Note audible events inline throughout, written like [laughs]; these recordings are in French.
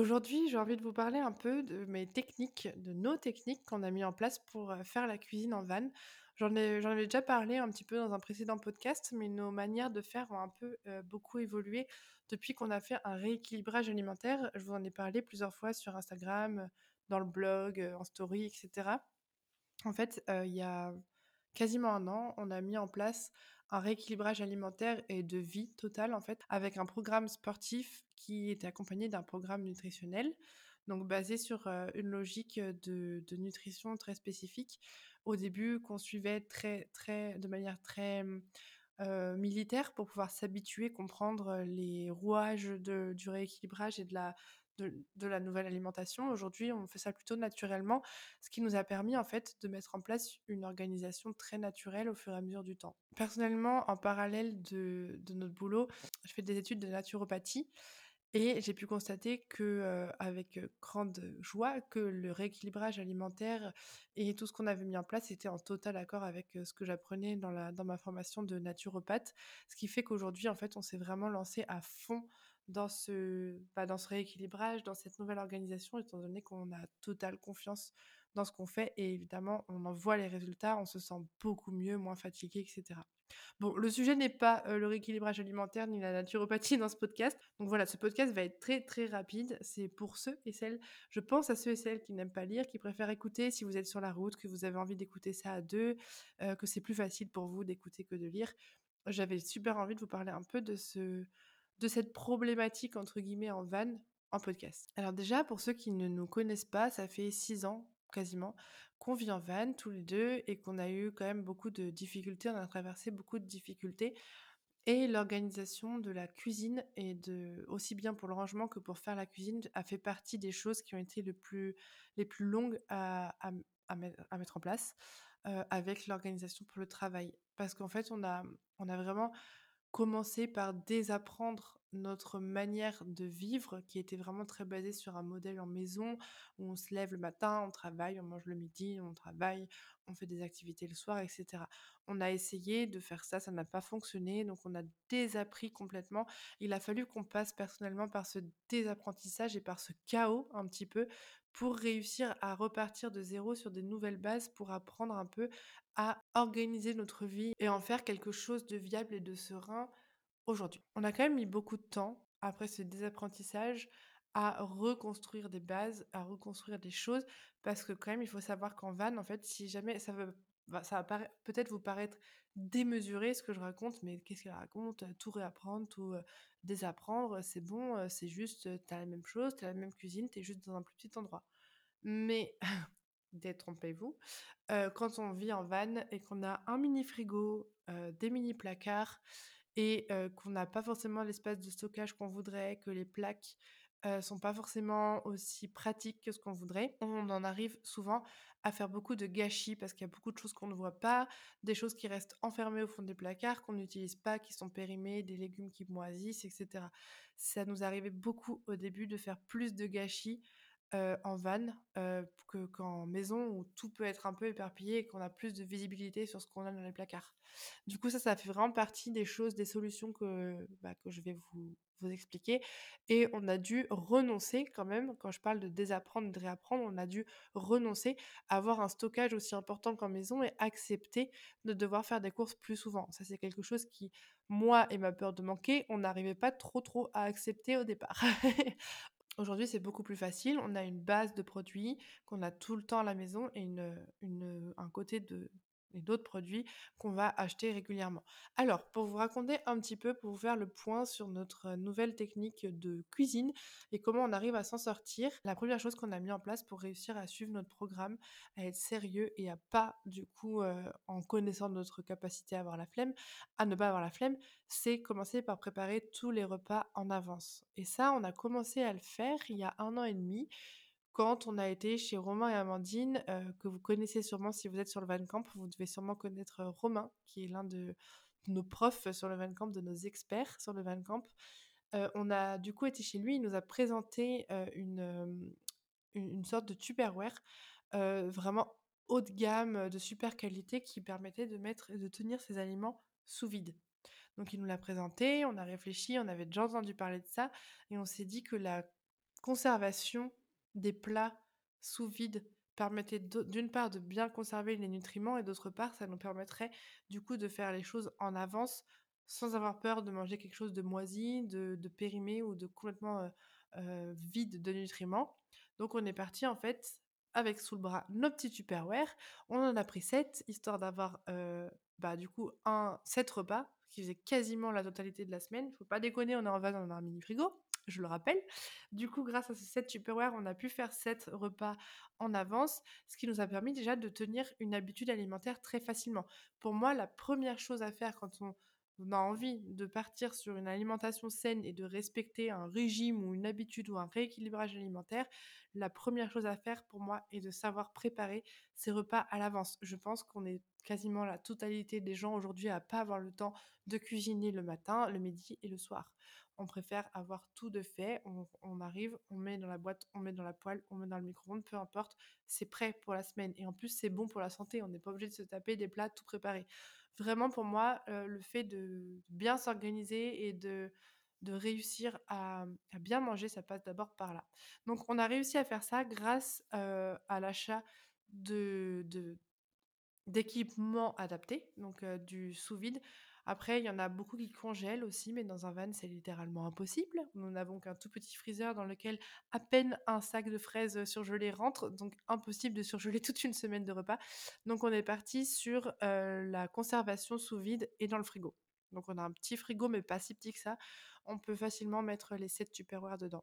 Aujourd'hui, j'ai envie de vous parler un peu de mes techniques, de nos techniques qu'on a mis en place pour euh, faire la cuisine en van. J'en avais déjà parlé un petit peu dans un précédent podcast, mais nos manières de faire ont un peu euh, beaucoup évolué depuis qu'on a fait un rééquilibrage alimentaire. Je vous en ai parlé plusieurs fois sur Instagram, dans le blog, euh, en story, etc. En fait, il y a quasiment un an, on a mis en place un rééquilibrage alimentaire et de vie totale en fait, avec un programme sportif qui était accompagné d'un programme nutritionnel, donc basé sur une logique de, nutrition très spécifique. Au début, qu'on suivait très, très, de manière très militaire pour pouvoir s'habituer, comprendre les rouages du rééquilibrage et de la de, la nouvelle alimentation. Aujourd'hui, on fait ça plutôt naturellement, ce qui nous a permis en fait de mettre en place une organisation très naturelle au fur et à mesure du temps. Personnellement, en parallèle de, notre boulot, je fais des études de naturopathie. Et j'ai pu constater que, euh, avec grande joie, que le rééquilibrage alimentaire et tout ce qu'on avait mis en place était en total accord avec ce que j'apprenais dans, dans ma formation de naturopathe. Ce qui fait qu'aujourd'hui, en fait, on s'est vraiment lancé à fond dans ce, bah, dans ce rééquilibrage, dans cette nouvelle organisation, étant donné qu'on a totale confiance dans ce qu'on fait et évidemment, on en voit les résultats, on se sent beaucoup mieux, moins fatigué, etc. Bon, le sujet n'est pas le rééquilibrage alimentaire ni la naturopathie dans ce podcast. Donc voilà, ce podcast va être très très rapide. C'est pour ceux et celles, je pense à ceux et celles qui n'aiment pas lire, qui préfèrent écouter si vous êtes sur la route, que vous avez envie d'écouter ça à deux, que c'est plus facile pour vous d'écouter que de lire. J'avais super envie de vous parler un peu de ce, de cette problématique entre guillemets en van en podcast? Alors déjà, pour ceux qui ne nous connaissent pas, ça fait six ans quasiment qu'on vit en van tous les deux et qu'on a eu quand même beaucoup de difficultés, on a traversé beaucoup de difficultés. Et l'organisation de la cuisine et de aussi bien pour le rangement que pour faire la cuisine a fait partie des choses qui ont été les plus longues à, à, mettre en place euh, avec l'organisation pour le travail. Parce qu'en fait, on a, on a vraiment commencer par désapprendre notre manière de vivre qui était vraiment très basée sur un modèle en maison où on se lève le matin, on travaille, on mange le midi, on travaille, on fait des activités le soir, etc. On a essayé de faire ça, ça n'a pas fonctionné, donc on a désappris complètement. Il a fallu qu'on passe personnellement par ce désapprentissage et par ce chaos un petit peu pour réussir à repartir de zéro sur des nouvelles bases, pour apprendre un peu à organiser notre vie et en faire quelque chose de viable et de serein aujourd'hui. On a quand même mis beaucoup de temps après ce désapprentissage à reconstruire des bases, à reconstruire des choses, parce que quand même il faut savoir qu'en van, en fait, si jamais ça va, bah, ça va peut-être vous paraître démesuré ce que je raconte, mais qu'est-ce qu'elle raconte? Tout réapprendre, tout désapprendre, c'est bon, c'est juste, t'as la même chose, t'as la même cuisine, t'es juste dans un plus petit endroit. Mais [laughs] détrompez-vous, quand on vit en van et qu'on a un mini frigo, des mini placards et qu'on n'a pas forcément l'espace de stockage qu'on voudrait, que les plaques heu, sont pas forcément aussi pratiques que ce qu'on voudrait. On en arrive souvent à faire beaucoup de gâchis parce qu'il y a beaucoup de choses qu'on ne voit pas, des choses qui restent enfermées au fond des placards, qu'on n'utilise pas, qui sont périmées, des légumes qui moisissent et cetera. Ça nous arrivait beaucoup au début de faire plus de gâchis, en van, que qu'en maison où tout peut être un peu éparpillé et qu'on a plus de visibilité sur ce qu'on a dans les placards. Du coup, ça, ça fait vraiment partie des choses, des solutions que, bah, que je vais vous vous expliquer et on a dû renoncer quand même, quand je parle de désapprendre, de réapprendre, on a dû renoncer à avoir un stockage aussi important qu'en maison et accepter de devoir faire des courses plus souvent. Ça, c'est quelque chose qui, moi et ma peur de manquer, on n'arrivait pas trop, trop à accepter au départ. [laughs] Aujourd'hui, c'est beaucoup plus facile. On a une base de produits qu'on a tout le temps à la maison et une, un côté de et d'autres produits qu'on va acheter régulièrement. Alors, pour vous raconter un petit peu, pour vous faire le point sur notre nouvelle technique de cuisine et comment on arrive à s'en sortir, la première chose qu'on a mis en place pour réussir à suivre notre programme, à être sérieux et à pas, du coup, euh, en connaissant notre capacité à avoir la flemme, à ne pas avoir la flemme, c'est commencer par préparer tous les repas en avance. Et ça, on a commencé à le faire il y a un an et demi quand on a été chez Romain et Amandine, heu, que vous connaissez sûrement si vous êtes sur le Van Camp. Vous devez sûrement connaître, heu, Romain, qui est l'un de nos profs sur le Van Camp, de nos experts sur le Van Camp. Heu, on a du coup été chez lui, il nous a présenté, une, une sorte de Tupperware, vraiment haut de gamme, de super qualité qui permettait de mettre et de tenir ses aliments sous vide. Donc il nous l'a présenté, on a réfléchi, on avait déjà entendu parler de ça et on s'est dit que la conservation des plats sous vide permettait d'une part de bien conserver les nutriments et d'autre part, ça nous permettrait du coup de faire les choses en avance sans avoir peur de manger quelque chose de moisi, de périmé ou de complètement, heu heu, vide de nutriments. Donc on est parti en fait avec sous le bras nos petits Tupperware. On en a pris 7 histoire d'avoir, heu, bah, du coup un 7 repas qui faisait quasiment la totalité de la semaine. Faut pas déconner, on est en van, on a un mini frigo, je le rappelle. Du coup, grâce à ces 7 Tupperware, on a pu faire 7 repas en avance, ce qui nous a permis déjà de tenir une habitude alimentaire très facilement. Pour moi, la première chose à faire quand on on a envie de partir sur une alimentation saine et de respecter un régime ou une habitude ou un rééquilibrage alimentaire, la première chose à faire pour moi est de savoir préparer ses repas à l'avance. Je pense qu'on est quasiment la totalité des gens aujourd'hui à pas avoir le temps de cuisiner le matin, le midi et le soir. On préfère avoir tout de fait, on, arrive, on met dans la boîte, on met dans la poêle, on met dans le micro-ondes, peu importe, c'est prêt pour la semaine. Et en plus, c'est bon pour la santé, on n'est pas obligé de se taper des plats tout préparés. Vraiment pour moi, le fait de bien s'organiser et de réussir à, bien manger, ça passe d'abord par là. Donc on a réussi à faire ça grâce, à l'achat D'équipements adaptés, donc du sous-vide. Après, il y en a beaucoup qui congèlent aussi, mais dans un van, c'est littéralement impossible. Nous n'avons qu'un tout petit freezer dans lequel à peine un sac de fraises, surgelées rentre, donc impossible de surgeler [laughs] toute une semaine de repas. Donc on est parti sur, heu, la conservation sous vide et dans le frigo. Donc on a un petit frigo, mais pas si petit que ça. On peut facilement mettre les 7 Tupperware dedans.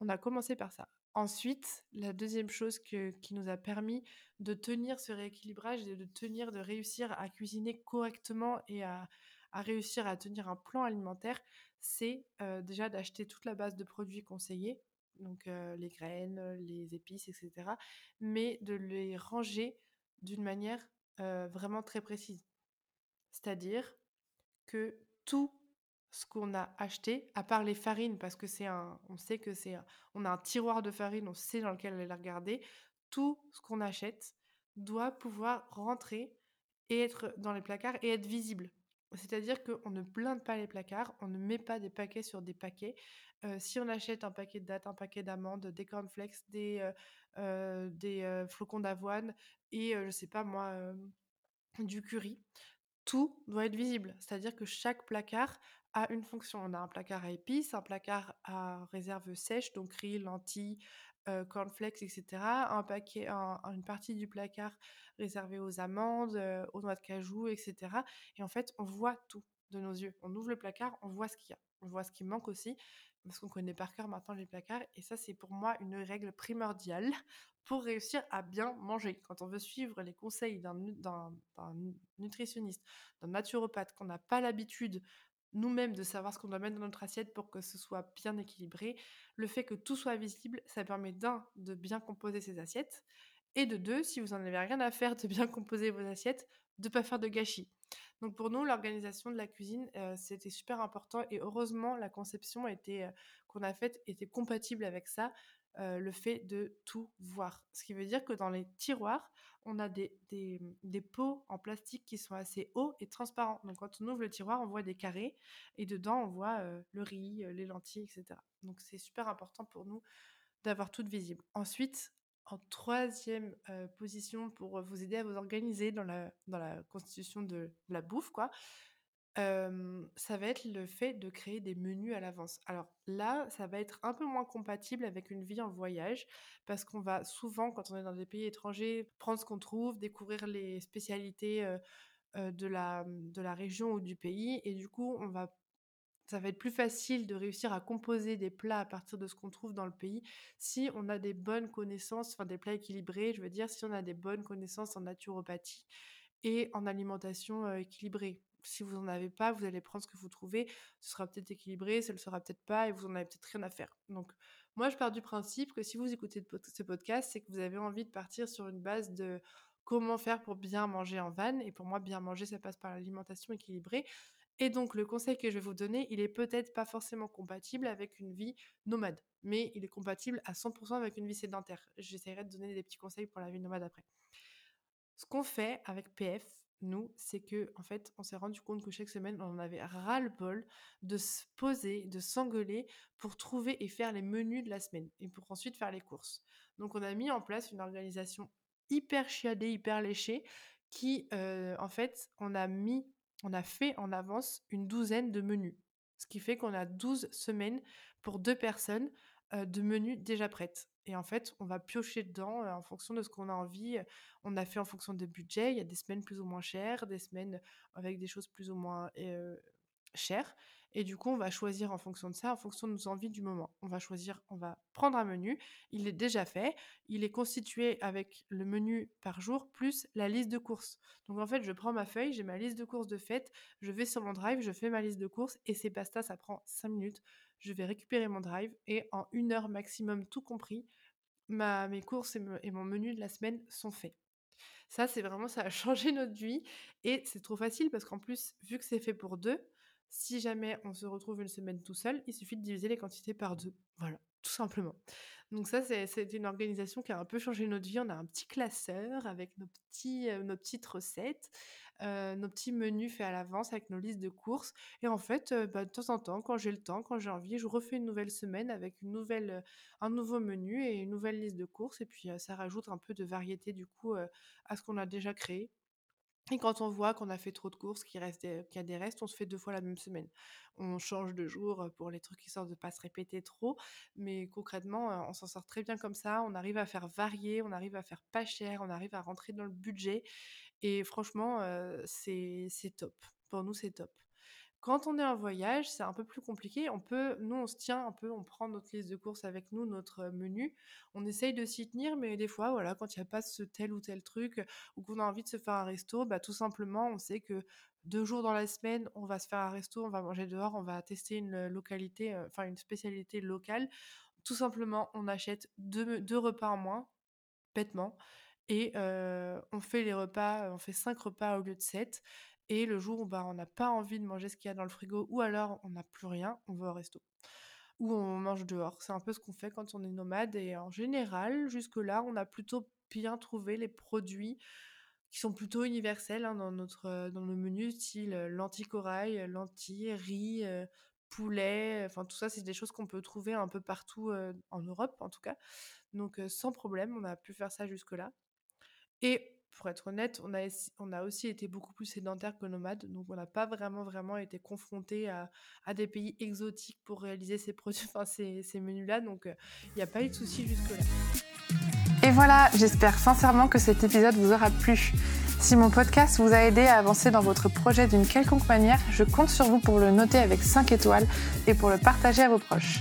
On a commencé par ça. Ensuite, la deuxième chose qui nous a permis de tenir ce rééquilibrage et de tenir, de réussir à cuisiner correctement et à réussir à tenir un plan alimentaire, c'est, heu, déjà d'acheter toute la base de produits conseillés, donc heu, les graines, les épices et cetera, mais de les ranger d'une manière, vraiment très précise. C'est-à-dire que tout ce qu'on a acheté, à part les farines, parce que c'est un on sait que c'est on a un tiroir de farine, on sait dans lequel aller la regarder. Tout ce qu'on achète doit pouvoir rentrer et être dans les placards et être visible. C'est-à-dire qu'on ne blinde pas les placards, on ne met pas des paquets sur des paquets. Heu, si on achète un paquet de dattes, un paquet d'amandes, des cornflakes, des, heu heu, des, flocons d'avoine et je sais pas moi, du curry, tout doit être visible. C'est-à-dire que chaque placard a une fonction. On a un placard à épices, un placard à réserve sèche, donc riz, lentilles, heu, cornflakes et cetera. Un paquet un une partie du placard réservée aux amandes, heu, aux noix de cajou et cetera et en fait, on voit tout de nos yeux. On ouvre le placard, on voit ce qu'il y a. On voit ce qui manque aussi, parce qu'on connaît par cœur maintenant les placards et ça, c'est pour moi une règle primordiale [laughs] pour réussir à bien manger. Quand on veut suivre les conseils d'un nu d'un d'un nutritionniste, d'un naturopathe, qu'on n'a pas l'habitude nous-mêmes de savoir ce qu'on doit mettre dans notre assiette pour que ce soit bien équilibré. Le fait que tout soit visible, ça permet d'un, de bien composer ses assiettes, et de deux, si vous en avez rien à faire de bien composer vos assiettes, de ne pas faire de gâchis. Donc pour nous, l'organisation de la cuisine, euh, c'était super important et heureusement, la conception euh, qu'on a faite était compatible avec ça, euh, le fait de tout voir. Ce qui veut dire que dans les tiroirs, on a des, des, pots en plastique qui sont assez hauts et transparents. Donc quand on ouvre le tiroir, on voit des carrés et dedans, on voit le riz, les lentilles, etc. Donc c'est super important pour nous d'avoir tout visible. Ensuite, en troisième position pour vous aider à vous organiser dans la, constitution de la bouffe, quoi, ça va être le fait de créer des menus à l'avance. Alors là, ça va être un peu moins compatible avec une vie en voyage parce qu'on va souvent, quand on est dans des pays étrangers, prendre ce qu'on trouve, découvrir les spécialités de, la, de la région ou du pays et du coup, on va ça va être plus facile de réussir à composer des plats à partir de ce qu'on trouve dans le pays si on a des bonnes connaissances, enfin des plats équilibrés, je veux dire, si on a des bonnes connaissances en naturopathie et en alimentation équilibrée. Si vous n'en avez pas, vous allez prendre ce que vous trouvez, ce sera peut-être équilibré, ça ne le sera peut-être pas et vous n'en avez peut-être rien à faire. Donc moi, je pars du principe que si vous écoutez ce podcast, c'est que vous avez envie de partir sur une base de comment faire pour bien manger en van. Et pour moi, bien manger, ça passe par l'alimentation équilibrée. Et donc, le conseil que je vais vous donner, il est peut-être pas forcément compatible avec une vie nomade, mais il est compatible à 100% avec une vie sédentaire. J'essaierai de donner des petits conseils pour la vie nomade après. Ce qu'on fait avec PF, nous, c'est que en fait, on s'est rendu compte que chaque semaine, on avait ras-le-bol de se poser, de s'engueuler pour trouver et faire les menus de la semaine et pour ensuite faire les courses. Donc, on a mis en place une organisation hyper chiadée, hyper léchée, qui, euh, en fait, on a mis on a fait en avance une douzaine de menus. Ce qui fait qu'on a 12 semaines pour deux personnes de menus déjà prêtes. Et en fait, on va piocher dedans en fonction de ce qu'on a envie. On a fait en fonction de budget. Il y a des semaines plus ou moins chères, des semaines avec des choses plus ou moins chères. Et du coup, on va choisir en fonction de ça, en fonction de nos envies du moment. On va choisir, on va prendre un menu. Il est déjà fait. Il est constitué avec le menu par jour plus la liste de courses. Donc en fait, je prends ma feuille, j'ai ma liste de courses de fête. Je vais sur mon drive, je fais ma liste de courses et c'est basta, ça prend 5 minutes. Je vais récupérer mon drive et en une heure maximum, tout compris, ma, mes courses et, et mon menu de la semaine sont faits. Ça, c'est vraiment, ça a [laughs] changé notre vie et c'est trop facile parce qu'en plus, vu que c'est fait pour deux, si jamais on se retrouve une semaine tout seul, il suffit de diviser les quantités par deux. Voilà, tout simplement. Donc ça, c'est une organisation qui a un peu changé notre vie. On a un petit classeur avec nos, petits, euh, nos petites recettes, euh, nos petits menus faits à l'avance avec nos listes de courses. Et en fait, euh, bah, de temps en temps, quand j'ai le temps, quand j'ai envie, je refais une nouvelle semaine avec une nouvelle, un nouveau menu et une nouvelle liste de courses. Et puis, ça rajoute un peu de variété du coup à ce qu'on a déjà créé. Et quand on voit qu'on a fait trop de courses, qu'il reste qu'il y a des restes, on se fait deux fois la même semaine. On change de jour pour les trucs qui sortent de pas se répéter trop, mais concrètement, on s'en sort très bien comme ça. On arrive à faire varier, on arrive à faire pas cher, on arrive à rentrer dans le budget. Et franchement, c'est top. Pour nous, c'est top. Quand on est en voyage, c'est un peu plus compliqué. On peut, nous, on se tient un peu, on prend notre liste de courses avec nous, notre menu. On essaye de s'y tenir, mais des fois, voilà, quand il n'y a pas ce tel ou tel truc, ou qu'on a envie de se faire un resto, bah, tout simplement, on sait que deux jours dans la semaine, on va se faire un resto, on va manger dehors, on va tester une localité, enfin une spécialité locale. Tout simplement, on achète deux, deux repas en moins, bêtement, et on fait les repas, on fait cinq repas au lieu de sept. Et le jour où bah, on n'a pas envie de manger ce qu'il y a dans le frigo, ou alors on n'a plus rien, on va au resto. Ou on mange dehors. C'est un peu ce qu'on fait quand on est nomade. Et en général, jusque-là, on a plutôt bien trouvé les produits qui sont plutôt universels hein, dans, notre, dans nos menus, style lentilles corail, lentilles, riz, poulet. Enfin, tout ça, c'est des choses qu'on peut trouver un peu partout en Europe, en tout cas. Donc, sans problème, on a pu faire ça jusque-là. Et pour être honnête, on a, aussi été beaucoup plus sédentaire que nomade, donc on n'a pas vraiment, vraiment été confronté à, des pays exotiques pour réaliser ces produits, enfin ces, menus-là, donc il euh, n'y a pas eu de souci jusque-là. Et voilà, j'espère sincèrement que cet épisode vous aura plu. Si mon podcast vous a aidé à avancer dans votre projet d'une quelconque manière, je compte sur vous pour le noter avec 5 étoiles et pour le partager à vos proches.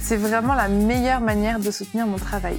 C'est vraiment la meilleure manière de soutenir mon travail.